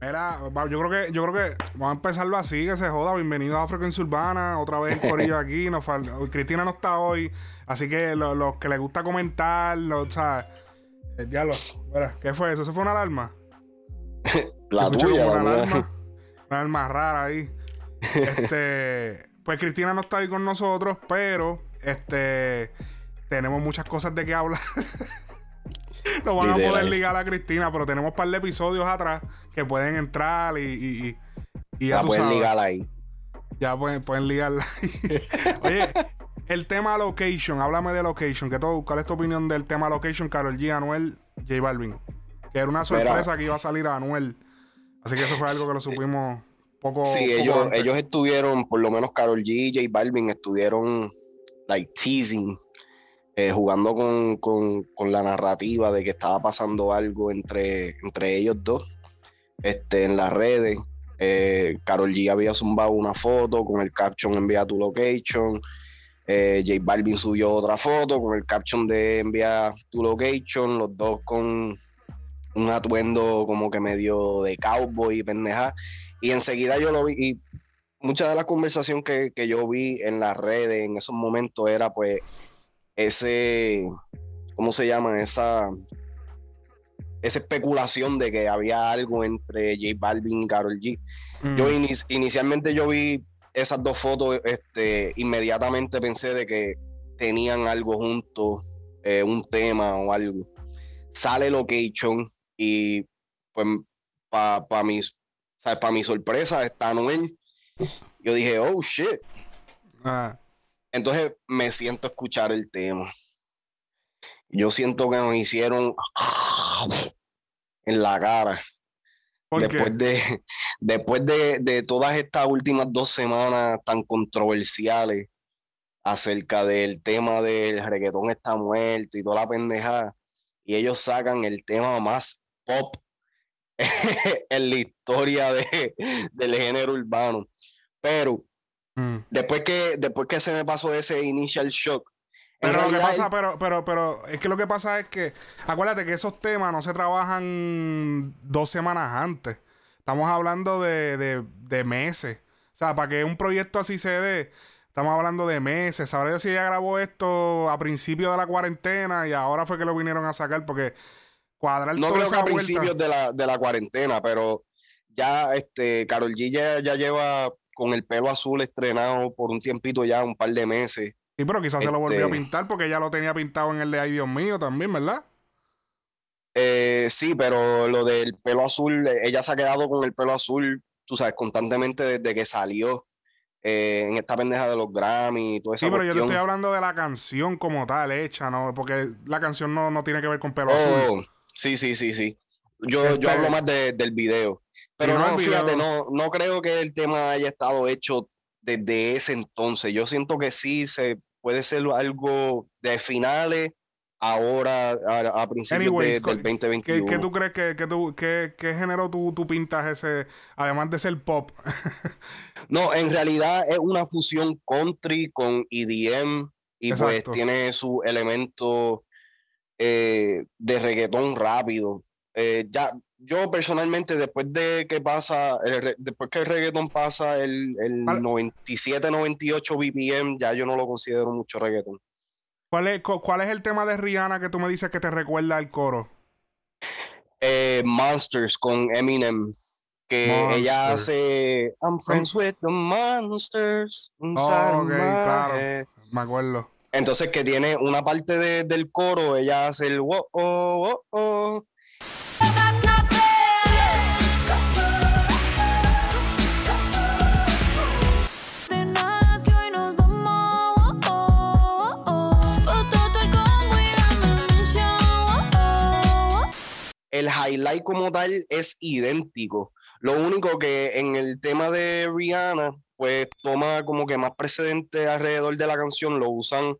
Mira, yo creo que, yo creo que vamos a empezarlo así, que se joda. Bienvenidos a Frecuencia Urbana, otra vez el corillo aquí. Nos Cristina no está hoy, así que los que les gusta comentar, o sea, eh, ya lo, ¿qué fue eso? ¿Eso fue una alarma? La tuya, una alarma, una alarma rara ahí. Este, pues Cristina no está ahí con nosotros, pero este tenemos muchas cosas de qué hablar. no van a poder ligar a Cristina, pero tenemos un par de episodios atrás que pueden entrar y, y, y ya pueden ligar ahí. Ya pueden, pueden ligarla ahí. Oye, el tema location, háblame de location. ¿qué todo, ¿Cuál es tu opinión del tema location, Carol G, Anuel, J Balvin? Que era una sorpresa que iba a salir a Anuel. Así que eso fue algo que lo supimos poco. Sí, ellos, ellos estuvieron, por lo menos Carol G y J Balvin estuvieron like teasing eh, jugando con, la narrativa de que estaba pasando algo entre, entre ellos dos este, en las redes. Eh, Carol G había zumbado una foto con el caption envía tu location. Eh, J Balvin subió otra foto con el caption de envía tu location, los dos con un atuendo como que medio de cowboy y pendeja. Y enseguida yo lo vi y mucha de la conversación que, que yo vi en las redes en esos momentos era pues ese, ¿cómo se llama? Esa, esa especulación de que había algo entre J Balvin y Carol G. Yo mm. inicialmente yo vi esas dos fotos, este, inmediatamente pensé de que tenían algo juntos, eh, un tema o algo. Sale Location y pues para pa mi, mi sorpresa está Noel. Yo dije, oh shit. Ah. Entonces me siento a escuchar el tema. Yo siento que nos hicieron en la cara. después de, después de, todas estas últimas dos semanas tan controversiales acerca del tema del reggaetón está muerto y toda la pendejada, y ellos sacan el tema más pop en la historia de, del género urbano. Pero Mm. Después, que, después que se me pasó ese initial shock. Pero lo que pasa, pero, pero, pero, es que lo que pasa es que, acuérdate que esos temas no se trabajan dos semanas antes. Estamos hablando de, de, meses. O sea, para que un proyecto así se dé, estamos hablando de meses. Sabré si ella grabó esto a principio de la cuarentena y ahora fue que lo vinieron a sacar porque cuadrar no creo que a principios de la, de la cuarentena, pero ya este Carol G ya lleva con el pelo azul estrenado por un tiempito ya, un par de meses. Sí, pero quizás se lo volvió a este pintar porque ya lo tenía pintado en el de Ay Dios mío también, ¿verdad? Eh, sí, pero lo del pelo azul, ella se ha quedado con el pelo azul, tú sabes, constantemente desde que salió eh, en esta pendeja de los Grammy y todo eso. Sí, pero yo te estoy hablando de la canción como tal, hecha, ¿no? Porque la canción no, tiene que ver con pelo azul. Oh, sí, sí, sí, sí. Yo, yo este hablo más del video. Pero no, fíjate, no, no creo que el tema haya estado hecho desde ese entonces. Yo siento que sí se puede ser algo de finales ahora a, principios del 2021. ¿qué, ¿qué, tú crees que, que qué, género tú, tú, pintas ese, además de ser pop? no, en realidad es una fusión country con EDM y pues tiene su elemento eh, de reggaetón rápido. Eh, ya, yo personalmente, después de que pasa, después que el reggaetón pasa el, el 97, 98 BPM, ya yo no lo considero mucho reggaetón. ¿Cuál es, ¿Cuál es el tema de Rihanna que tú me dices que te recuerda al coro? Eh, Monsters con Eminem. Que ella hace I'm friends with the monsters. Oh, ok, claro. Me acuerdo. Entonces, que tiene una parte del coro, ella hace el oh, oh, oh. Highlight como tal es idéntico. Lo único que en el tema de Rihanna, pues toma como que más precedente alrededor de la canción, lo usan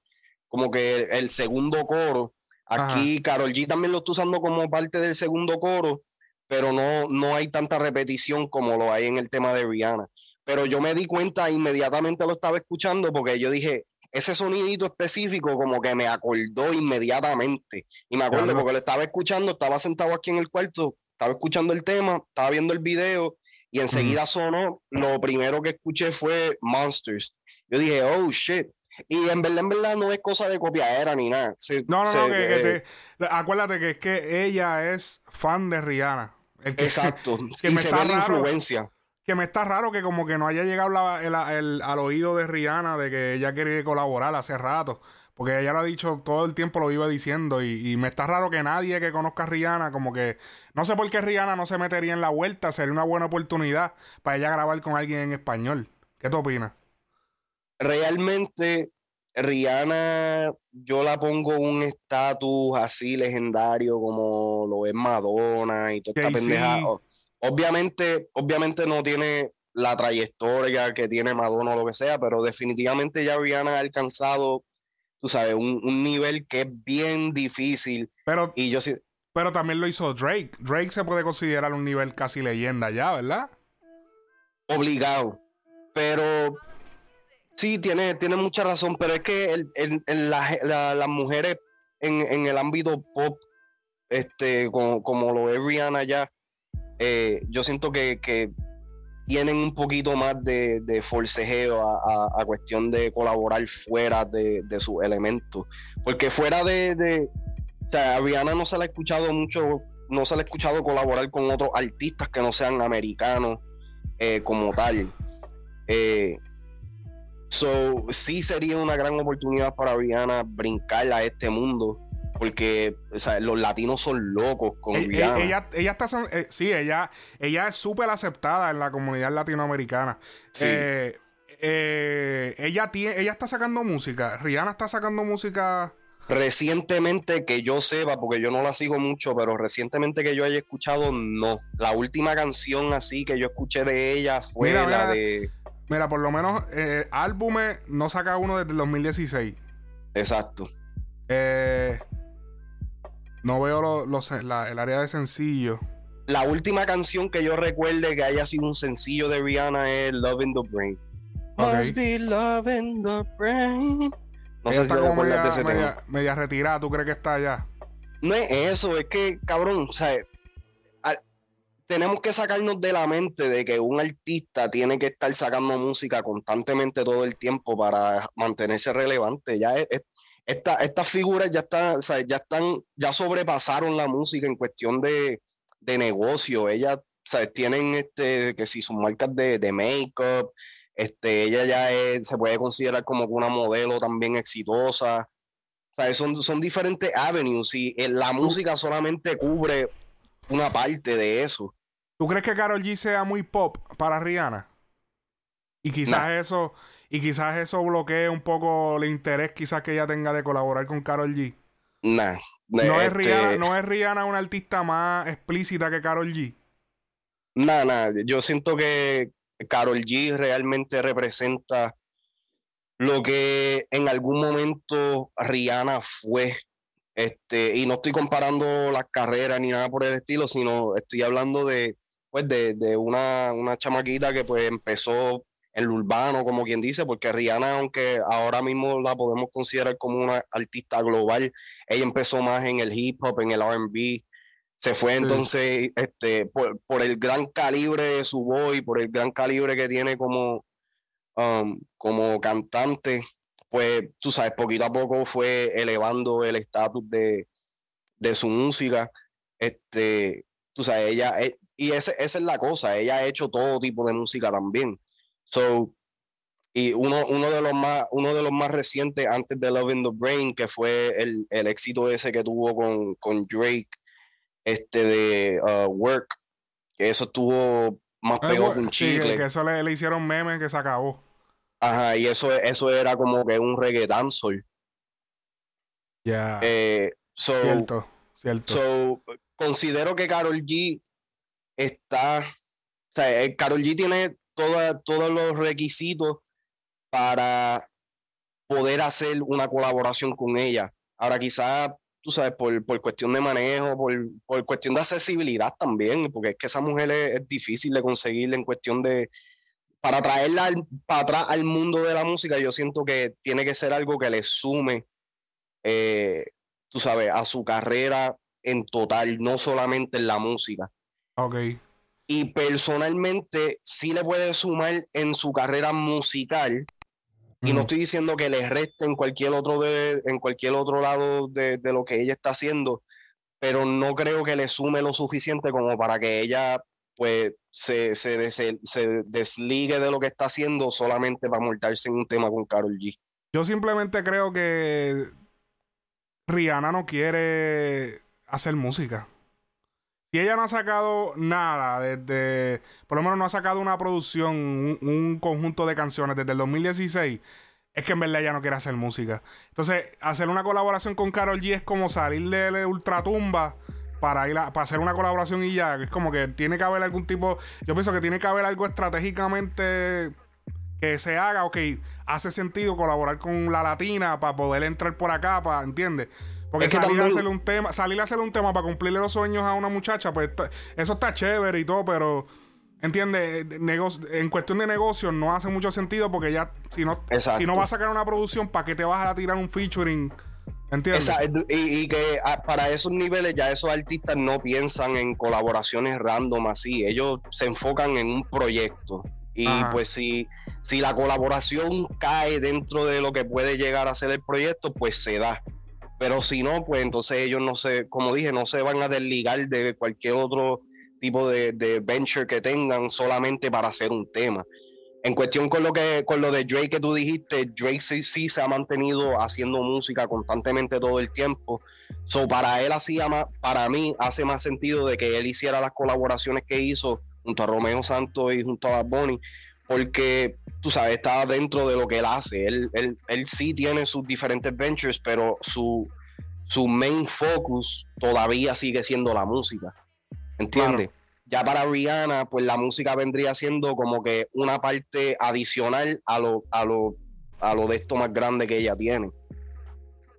como que el, segundo coro. Aquí Carol G también lo está usando como parte del segundo coro, pero no, no hay tanta repetición como lo hay en el tema de Rihanna. Pero yo me di cuenta inmediatamente lo estaba escuchando porque yo dije, ese sonidito específico como que me acordó inmediatamente. Y me acuerdo porque lo estaba escuchando, estaba sentado aquí en el cuarto estaba escuchando el tema, estaba viendo el video y enseguida sonó, lo primero que escuché fue Monsters. Yo dije, oh shit. Y en verdad, en verdad no es cosa de copiadera ni nada. no, no, no, que, acuérdate que es que ella es fan de Rihanna. exacto. Que me está raro, influencia. Que me está raro que como que no haya llegado al oído de Rihanna de que ella quería colaborar hace rato. Porque ella lo ha dicho todo el tiempo, lo iba diciendo. Y, me está raro que nadie que conozca a Rihanna, como que. No sé por qué Rihanna no se metería en la vuelta. Sería una buena oportunidad para ella grabar con alguien en español. ¿Qué tú opinas? Realmente, Rihanna, yo la pongo un estatus así legendario como lo es Madonna y toda esta pendeja. Obviamente, obviamente no tiene la trayectoria que tiene Madonna o lo que sea, pero definitivamente ya Rihanna ha alcanzado tú sabes, un, nivel que es bien difícil. Pero, y yo pero también lo hizo Drake. Drake se puede considerar un nivel casi leyenda ya, ¿verdad? Obligado. Pero sí, tiene, tiene mucha razón, pero es que las mujeres en, el ámbito pop, este, como, lo es Rihanna ya, eh, yo siento que, tienen un poquito más de, forcejeo a, cuestión de colaborar fuera de, de sus elementos. Porque fuera de, O sea, a Rihanna no se le ha escuchado mucho, no se le ha escuchado colaborar con otros artistas que no sean americanos eh, como tal. Eh, so, sí sería una gran oportunidad para Rihanna brincar a este mundo porque los latinos son locos con ella, ella, ella, está eh, sí ella ella es súper aceptada en la comunidad latinoamericana. Eh, eh, ella tiene ella está sacando música Rihanna está sacando música. Recientemente que yo sepa porque yo no la sigo mucho pero recientemente que yo haya escuchado no. La última canción así que yo escuché de ella fue la de mira por lo menos álbumes no saca uno desde el 2016 exacto. Eh no veo el área de sencillo. La última canción que yo recuerde que haya sido un sencillo de Rihanna es Love in the Brain. Must be love in the brain. No sé si está como media, de ese media, media, retirada, ¿tú crees que está allá? No es eso, es que, cabrón, o sea, tenemos que sacarnos de la mente de que un artista tiene que estar sacando música constantemente todo el tiempo para mantenerse relevante. Ya es, estas figuras ya están, ya están, ya sobrepasaron la música en cuestión de, negocio. Ellas tienen este, que si son marcas de, de make-up, este, ella ya se puede considerar como una modelo también exitosa. son, son diferentes avenues y eh, la música solamente cubre una parte de eso. ¿Tú crees que Carol G sea muy pop para Rihanna? Y quizás eso y quizás eso bloquee un poco el interés quizás que ella tenga de colaborar con Carol G. Nah, no, es este Rihanna, no es Rihanna una artista más explícita que Carol G. Nah, nah, yo siento que Carol G realmente representa lo que en algún momento Rihanna fue. Este, y no estoy comparando las carreras ni nada por el estilo, sino estoy hablando de, pues, de, de una, una chamaquita que pues empezó el urbano, como quien dice, porque Rihanna, aunque ahora mismo la podemos considerar como una artista global, ella empezó más en el hip hop, en el RB, se fue entonces este, por, el gran calibre de su voz y por el gran calibre que tiene como, um, como cantante, pues tú sabes, poquito a poco fue elevando el estatus de, su música. Este, tú sabes, ella, eh, y esa es la cosa, ella ha hecho todo tipo de música también. So, y uno, uno, de los más, uno de los más recientes antes de Love in the Brain, que fue el, el éxito ese que tuvo con, con Drake, este de uh, Work, que eso estuvo más pegado que un chicle. que eso le, hicieron memes que se acabó. Ajá, y eso, eso era como que un reggaeton soul. Ya. Eh, cierto, cierto. So, considero que Carol G está. O sea, Carol G tiene todos los requisitos para poder hacer una colaboración con ella. Ahora quizás, tú sabes, por, cuestión de manejo, por, cuestión de accesibilidad también, porque es que esa mujer es, difícil de conseguir en cuestión de, para traerla para atrás al mundo de la música, yo siento que tiene que ser algo que le sume, eh, tú sabes, a su carrera en total, no solamente en la música. Ok. Y personalmente sí le puede sumar en su carrera musical. Y no estoy diciendo que le reste en cualquier otro de, en cualquier otro lado de, lo que ella está haciendo, pero no creo que le sume lo suficiente como para que ella pues se, se, se, desligue de lo que está haciendo solamente para montarse en un tema con Carol G. Yo simplemente creo que Rihanna no quiere hacer música. Si ella no ha sacado nada desde, por lo menos no ha sacado una producción, un, conjunto de canciones desde el 2016, es que en verdad ella no quiere hacer música. Entonces, hacer una colaboración con Carol G es como salir de Ultratumba para ir a, para hacer una colaboración y ya. Es como que tiene que haber algún tipo. Yo pienso que tiene que haber algo estratégicamente que se haga. Ok, hace sentido colaborar con la latina para poder entrar por acá, para, ¿entiendes? Porque salir, a hacerle un tema, salir a hacerle un tema para cumplirle los sueños a una muchacha, pues eso está chévere y todo, pero ¿entiendes? en cuestión de negocios no hace mucho sentido porque ya, si no, si no vas a sacar una producción, ¿para qué te vas a tirar un featuring? ¿Entiendes? Y, que ah, para esos niveles ya esos artistas no piensan en colaboraciones random así, ellos se enfocan en un proyecto. Y pues si, si la colaboración cae dentro de lo que puede llegar a ser el proyecto, pues se da. Pero si no, pues entonces ellos no se, como dije, no se van a desligar de cualquier otro tipo de, venture que tengan solamente para hacer un tema. En cuestión con lo que con lo de Drake que tú dijiste, Drake sí, sí se ha mantenido haciendo música constantemente todo el tiempo. So para él hacía más, para mí hace más sentido de que él hiciera las colaboraciones que hizo junto a Romeo Santos y junto a Bad Bunny, porque tú sabes, está dentro de lo que él hace. Él, él, él sí tiene sus diferentes ventures, pero su, su main focus todavía sigue siendo la música. ¿Entiendes? Ya para Rihanna, pues la música vendría siendo como que una parte adicional a lo, a lo, a lo de esto más grande que ella tiene.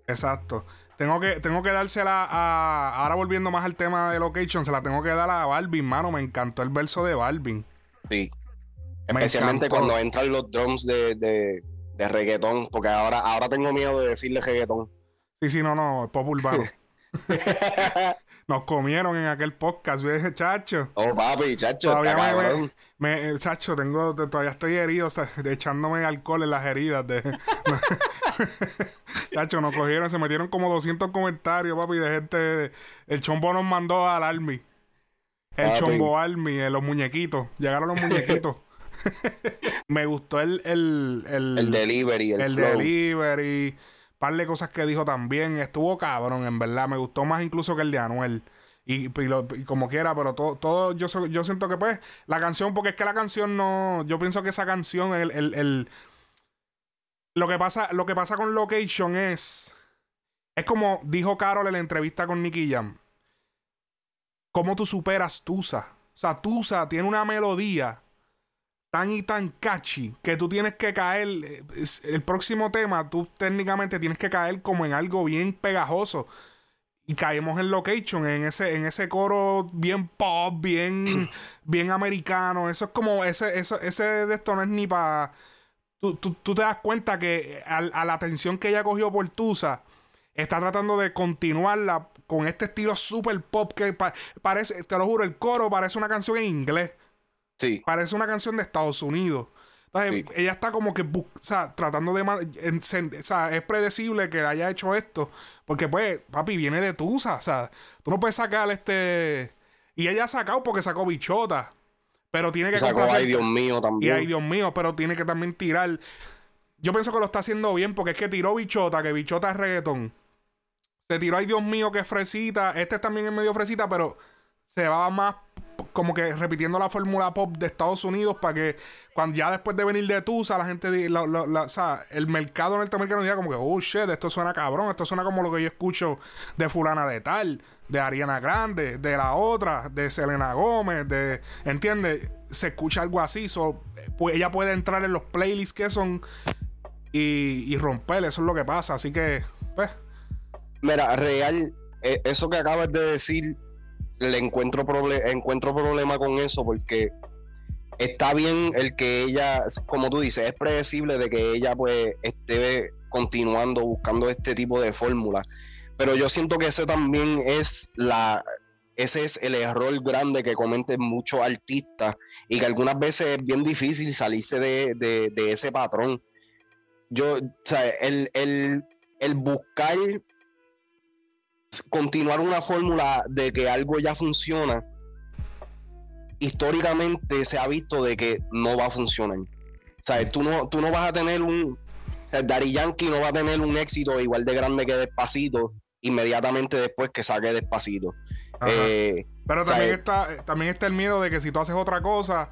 Exacto. Tengo que, tengo que dársela a. Ahora volviendo más al tema de location, se la tengo que dar a Balvin, mano. Me encantó el verso de Balvin. Sí. Especialmente cuando entran los drums de, de, de, reggaetón, porque ahora, ahora tengo miedo de decirle reggaetón. Sí, sí, no, no, pop urbano. Nos comieron en aquel podcast, ¿ves, chacho? Oh, papi, chacho, todavía me, chacho, tengo, todavía estoy herido, o sea, echándome alcohol en las heridas. De, chacho, nos cogieron, se metieron como 200 comentarios, papi, de gente. El chombo nos mandó al Army. El chombo Army, eh, los muñequitos. Llegaron los muñequitos. me gustó el, el, el, delivery, el, el delivery. Par de cosas que dijo también. Estuvo cabrón, en verdad. Me gustó más incluso que el de Anuel. Y, como quiera, pero todo, todo yo, yo siento que pues, la canción, porque es que la canción no. Yo pienso que esa canción, el, el, el lo que pasa, lo que pasa con Location es. Es como dijo Carol en la entrevista con Nicky Jam. ¿Cómo tú superas Tusa? O sea, Tusa tiene una melodía tan y tan catchy que tú tienes que caer. Eh, el próximo tema, tú técnicamente tienes que caer como en algo bien pegajoso. Y caemos en location, en ese, en ese coro bien pop, bien, bien americano. Eso es como, ese, eso, ese de esto no es ni para. Tú, te das cuenta que a, la atención que ella cogió por Tusa, está tratando de continuarla con este estilo super pop que parece, te lo juro, el coro parece una canción en inglés. Sí. Parece una canción de Estados Unidos. Entonces, ella está como que, o sea, tratando de... o sea, es predecible que haya hecho esto. Porque, pues, papi, viene de Tusa. O sea, tú no puedes sacar este... Y ella ha sacado porque sacó bichota. Pero tiene que... Sacó Ay, Dios mío, también. Y Ay, Dios mío, pero tiene que también tirar... Yo pienso que lo está haciendo bien porque es que tiró bichota, que bichota es reggaetón. Se tiró Ay, Dios mío, que fresita. Este también es medio fresita, pero se va más como que repitiendo la fórmula pop de Estados Unidos para que cuando ya después de venir de Tusa la gente la, o sea, el mercado norteamericano diga como que oh shit esto suena cabrón esto suena como lo que yo escucho de fulana de tal de Ariana Grande de la otra de Selena Gómez de ¿entiendes? se escucha algo así pues ella puede entrar en los playlists que son y, y romper eso es lo que pasa así que pues mira real eh, eso que acabas de decir le encuentro, encuentro problema con eso porque está bien el que ella, como tú dices, es predecible de que ella pues esté continuando buscando este tipo de fórmula. Pero yo siento que ese también es la, ese es el error grande que cometen muchos artistas y que algunas veces es bien difícil salirse de, ese patrón. Yo, sea, el, el buscar continuar una fórmula de que algo ya funciona, históricamente se ha visto de que no va a funcionar. O sea, tú no, tú no vas a tener un. El Daddy Yankee no va a tener un éxito igual de grande que Despacito inmediatamente después que saque Despacito. Eh, Pero también, está, también está el miedo de que si tú haces otra cosa,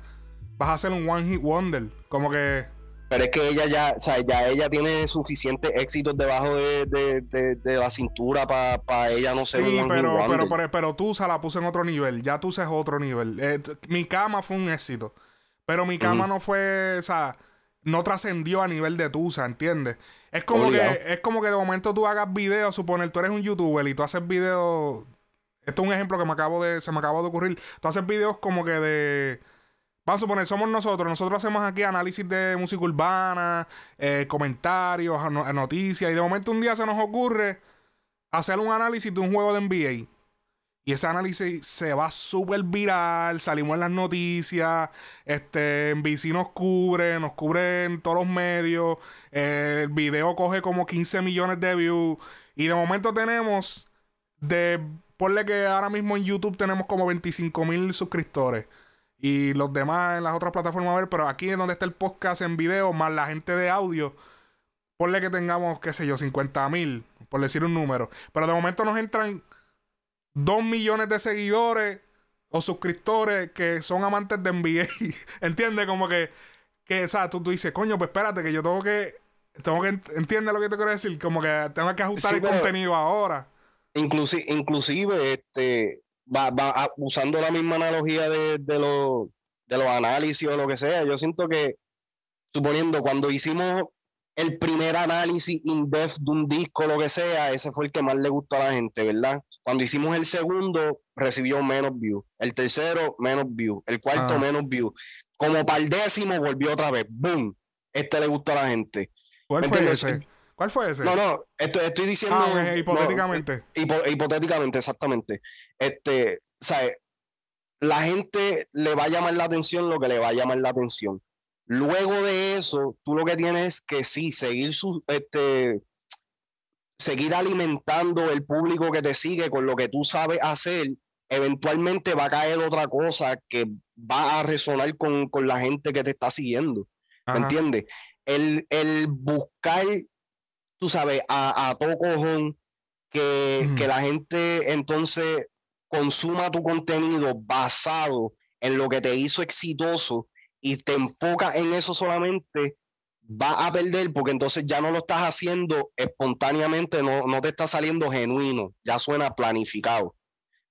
vas a hacer un one hit wonder. Como que pero es que ella ya, o sea, ya ella tiene suficientes éxitos debajo de, la cintura para ella no ser Sí, pero, pero, pero, pero, Tusa la puse en otro nivel. Ya Tusa es otro nivel. Eh, mi cama fue un éxito. Pero mi cama no fue, o sea, no trascendió a nivel de Tusa, ¿entiendes? Es como que, es como que de momento tú hagas videos, suponer, tú eres un youtuber y tú haces videos. Esto es un ejemplo que me acabo de, se me acabó de ocurrir. Tú haces videos como que de Vamos a suponer, somos nosotros. Nosotros hacemos aquí análisis de música urbana, eh, comentarios, noticias. Y de momento un día se nos ocurre hacer un análisis de un juego de NBA. Y ese análisis se va súper viral, salimos en las noticias, este, en nos cubre, nos cubre en todos los medios, el video coge como 15 millones de views y de momento tenemos de, ponle que ahora mismo en YouTube tenemos como 25 mil suscriptores y los demás en las otras plataformas a ver, pero aquí es donde está el podcast en video, más la gente de audio, ponle que tengamos, qué sé yo, 50 mil, por decir un número. Pero de momento nos entran 2 millones de seguidores o suscriptores que son amantes de NBA. ¿Entiendes? Como que, que o sea, tú, tú dices, coño, pues espérate, que yo tengo que, tengo que, ¿entiendes lo que te quiero decir? Como que tengo que ajustar el contenido ahora. Inclusive, inclusive, este, va, va usando la misma analogía de, de, de los análisis o lo que sea, yo siento que, suponiendo, cuando hicimos el primer análisis in-depth de un disco, lo que sea, ese fue el que más le gustó a la gente, ¿verdad? Cuando hicimos el segundo, recibió menos views. El tercero, menos views. El cuarto, ah. menos views. Como para el décimo, volvió otra vez. ¡Boom! Este le gustó a la gente. ¿Cuál fue ese? ¿Cuál fue ese? No, no, estoy, estoy diciendo. Ah, hipotéticamente. hipotéticamente, exactamente. Este, ¿sabes? La gente le va a llamar la atención lo que le va a llamar la atención. Luego de eso, tú lo que tienes es que sí, seguir su, este, seguir alimentando el público que te sigue con lo que tú sabes hacer. Eventualmente va a caer otra cosa que va a resonar con, la gente que te está siguiendo. ¿Me entiendes? El, el buscar tú sabes, a, a todo cojón, que, que la gente entonces consuma tu contenido basado en lo que te hizo exitoso y te enfoca en eso solamente, va a perder porque entonces ya no lo estás haciendo espontáneamente, no, no te está saliendo genuino, ya suena planificado.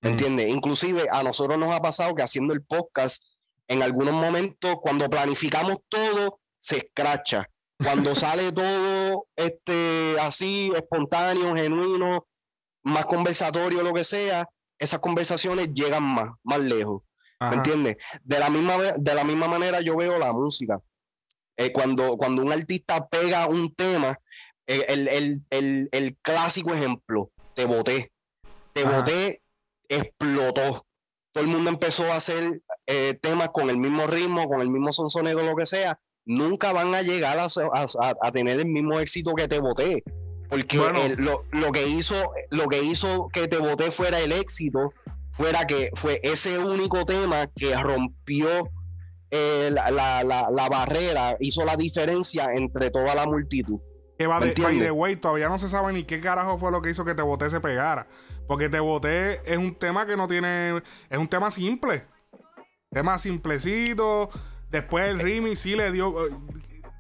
¿Me entiendes? Inclusive a nosotros nos ha pasado que haciendo el podcast, en algunos momentos, cuando planificamos todo, se escracha. Cuando sale todo este, así, espontáneo, genuino, más conversatorio, lo que sea, esas conversaciones llegan más, más lejos. ¿Me entiendes? De la, misma, de la misma manera yo veo la música. Eh, cuando, cuando un artista pega un tema, eh, el, clásico ejemplo, te boté. Te boté, explotó. Todo el mundo empezó a hacer eh, temas con el mismo ritmo, con el mismo sonsonero, lo que sea, nunca van a llegar a, tener el mismo éxito que te voté. Porque lo, que hizo, lo que hizo que te voté fuera el éxito, fuera que fue ese único tema que rompió eh, la, barrera, hizo la diferencia entre toda la multitud. Que va de, way, todavía no se sabe ni qué carajo fue lo que hizo que te voté se pegara. Porque te voté es un tema que no tiene. Es un tema simple. Tema simplecito Después el Rimi sí le dio. Eh,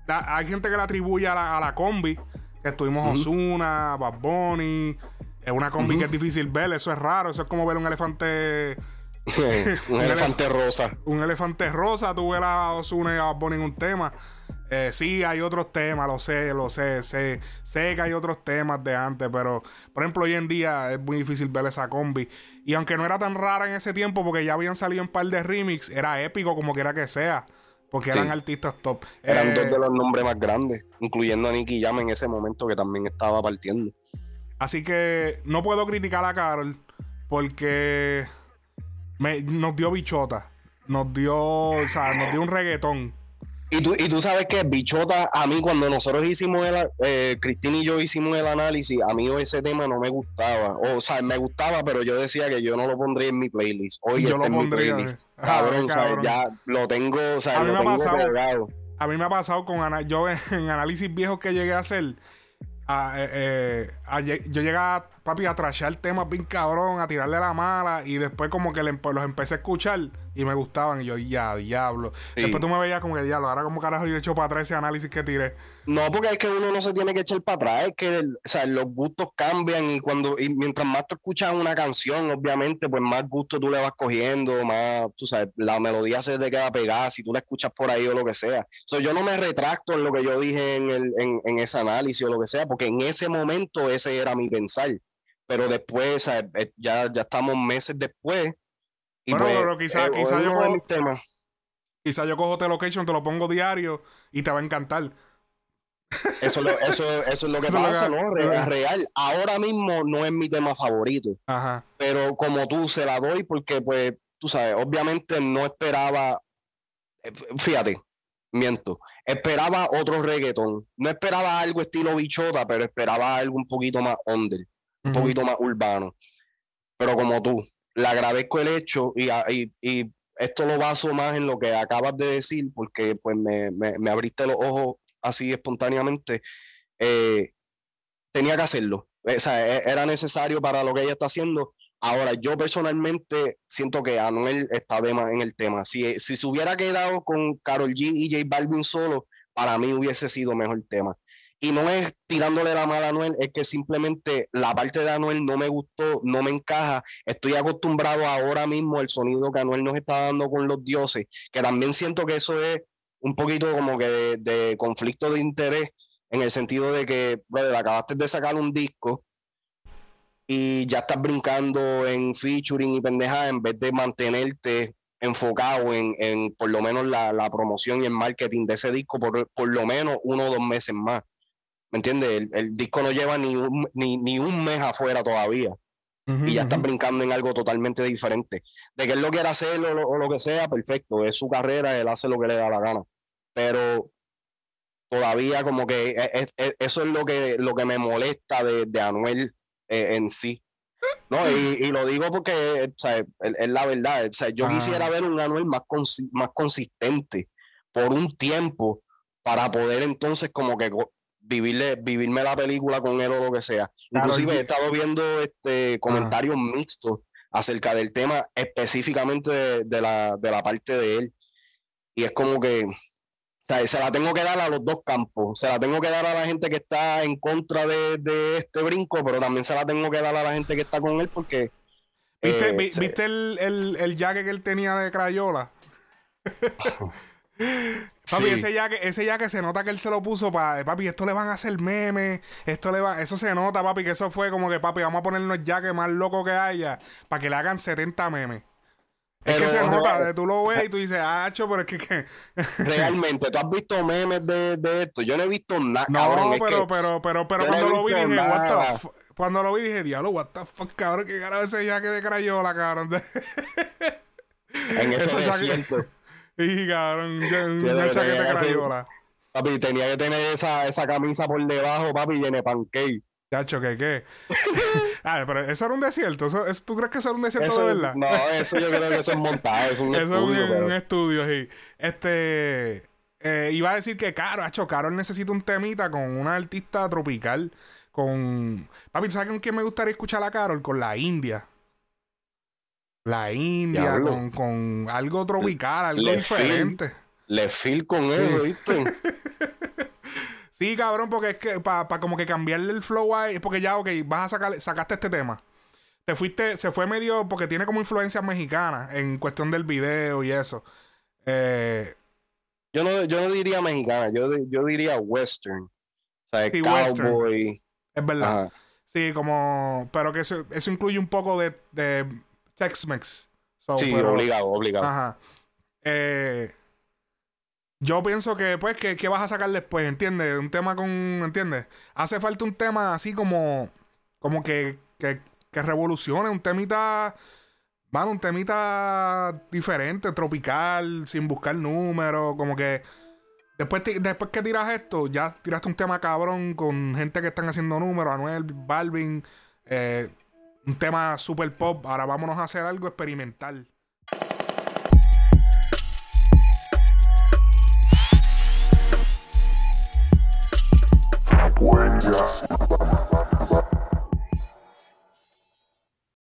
hay gente que le atribuye a la, combi. Que estuvimos Osuna, Bad Bunny. Es una combi que es difícil ver, eso es raro. Eso es como ver un elefante. un, elefante rosa. Un elefante rosa, tú ves a Osuna y a Bad Bunny en un tema. Eh, sí, hay otros temas, lo sé, lo sé, sé, sé que hay otros temas de antes, pero por ejemplo hoy en día es muy difícil ver esa combi. Y aunque no era tan rara en ese tiempo, porque ya habían salido un par de remix, era épico como quiera que sea. Porque eran artistas top. Eran dos de eh, los nombres más grandes, incluyendo a Nicky Jam en ese momento que también estaba partiendo. Así que no puedo criticar a Carol porque nos dio bichota. Nos dio, o sea, nos dio un reggaetón. Y tú, y tú sabes que Bichota, a mí cuando nosotros hicimos el, eh, Cristina y yo hicimos el análisis, a mí ese tema no me gustaba. O, sea, me gustaba, pero yo decía que yo no lo pondría en mi playlist. Hoy yo lo pondría. Eh. Cabrón, ya lo tengo, o sea, a lo tengo pasado, A mí me ha pasado con yo en análisis viejos que llegué a hacer eh, eh, yo llegaba, papi, a trashear temas bien cabrón, a tirarle la mala y después como que los empecé a escuchar y me gustaban y yo, ya, diablo. Después tú me veías como que diablo, ahora como carajo yo he hecho para atrás ese análisis que tiré. No, porque es que uno no se tiene que echar para atrás, es que o sea, los gustos cambian y cuando y mientras más tú escuchas una canción, obviamente, pues más gusto tú le vas cogiendo, más, tú sabes, la melodía se te queda pegada si tú la escuchas por ahí o lo que sea. So, yo no me retracto en lo que yo dije en, el, en, en ese análisis o lo que sea, porque en ese momento ese era mi pensar. Pero después, eh, ya, ya estamos meses después bueno, pues, pero quizá, eh, quizá yo cojo, quizá yo cojo T-Location, te lo pongo diario y te va a encantar. Eso, eso, eso es lo que pasa, ¿no? Real, Ahora mismo no es mi tema favorito. Ajá. Pero como tú se la doy porque, pues, tú sabes, obviamente no esperaba. Eh, fíjate, miento. Esperaba otro reggaetón. No esperaba algo estilo bichota, pero esperaba algo un poquito más under, un poquito más urbano. Pero como tú, le agradezco el hecho y, y, esto lo baso más en lo que acabas de decir, porque pues me, me, abriste los ojos así espontáneamente. Eh, tenía que hacerlo. E, era necesario para lo que ella está haciendo. Ahora, yo personalmente siento que Anuel está de más en el tema. Si, si se hubiera quedado con Carol G y J Balvin solo, para mí hubiese sido mejor tema. Y no es tirándole la mala a Anuel, es que simplemente la parte de Anuel no me gustó, no me encaja. Estoy acostumbrado ahora mismo al sonido que Anuel nos está dando con los dioses, que también siento que eso es un poquito como que de, conflicto de interés, en el sentido de que, brother, acabaste de sacar un disco y ya estás brincando en featuring y pendeja en vez de mantenerte enfocado en, en por lo menos la, la, promoción y el marketing de ese disco por, por lo menos uno o dos meses más. ¿Me entiendes? El, disco no lleva ni un, ni, un mes afuera todavía. y ya están brincando en algo totalmente diferente. De que él lo quiera hacer o lo, que sea, perfecto. Es su carrera, él hace lo que le da la gana. Pero todavía como que e, e, e, eso es lo que, lo que me molesta de, Anuel eh, en sí. No, y, lo digo porque es, la verdad. yo quisiera ver un Anuel más, más consistente por un tiempo para poder entonces como que vivirle, vivirme la película con él o lo que sea. Inclusive he estado viendo este comentarios mixtos acerca del tema específicamente de, la, de la parte de él. Y es como que se la tengo que dar a los dos campos. Se la tengo que dar a la gente que está en contra de, este brinco, pero también se la tengo que dar a la gente que está con él porque... ¿Viste, eh, ¿viste el, el, el jaque que él tenía de Crayola? Papi, ese ya que ese ya que se nota que él se lo puso para, eh, papi, esto le van a hacer memes, esto le va, eso se nota, papi, que eso fue como que, papi, vamos a ponernos ya que más loco que haya para que le hagan 70 memes. Es que se nota, tú lo ves y tú dices, ah, pero es que, Realmente, tú has visto memes de, de, esto. Yo no he visto nada. No, pero, pero, pero, pero, cuando lo vi dije, what the Cuando lo vi dije, diablo, what the fuck, cabrón, que carajo ese ya que de crayola, cabrón. en ese desierto. Y cabrón, una chaqueta crayola. Papi, tenía que tener esa, esa camisa por debajo, papi, llena de pancake. Chacho, ¿qué qué? ah, pero eso era un desierto. ¿Eso, ¿Tú crees que eso era un desierto de verdad? No, eso yo creo que eso es montado. Es un estudio. Es un, un, estudio, sí. Este. Eh, iba a decir que Caro, Hacho, Carol necesita un temita con una artista tropical. Con. Papi, ¿sabes con quién me gustaría escuchar a Carol? Con la India. La India, con, con, algo tropical, algo diferente. le feel con eso, ¿viste? sí, cabrón, porque es que para como que cambiarle el flow ahí, porque ya, ok, vas a sacar, sacaste este tema. Te fuiste, se fue medio, porque tiene como influencias mexicanas en cuestión del video y eso. Eh, yo, no, yo no diría mexicana, yo, yo diría western. O sea, cowboy. Es verdad. Sí, como, pero que eso, eso incluye un poco de Tex-Mex. Sí, pero, obligado, obligado. Ajá. Eh, yo pienso que, pues, que, que, vas a sacar después? ¿Entiendes? Un tema con. ¿Entiendes? Hace falta un tema así como. Como que. Que, que revolucione. Un temita. Bueno, un temita diferente, tropical, sin buscar números. Como que. Después, después que tiras esto, ya tiraste un tema cabrón con gente que están haciendo números. Anuel, Balvin. Eh, un tema super pop. Ahora vámonos a hacer algo experimental.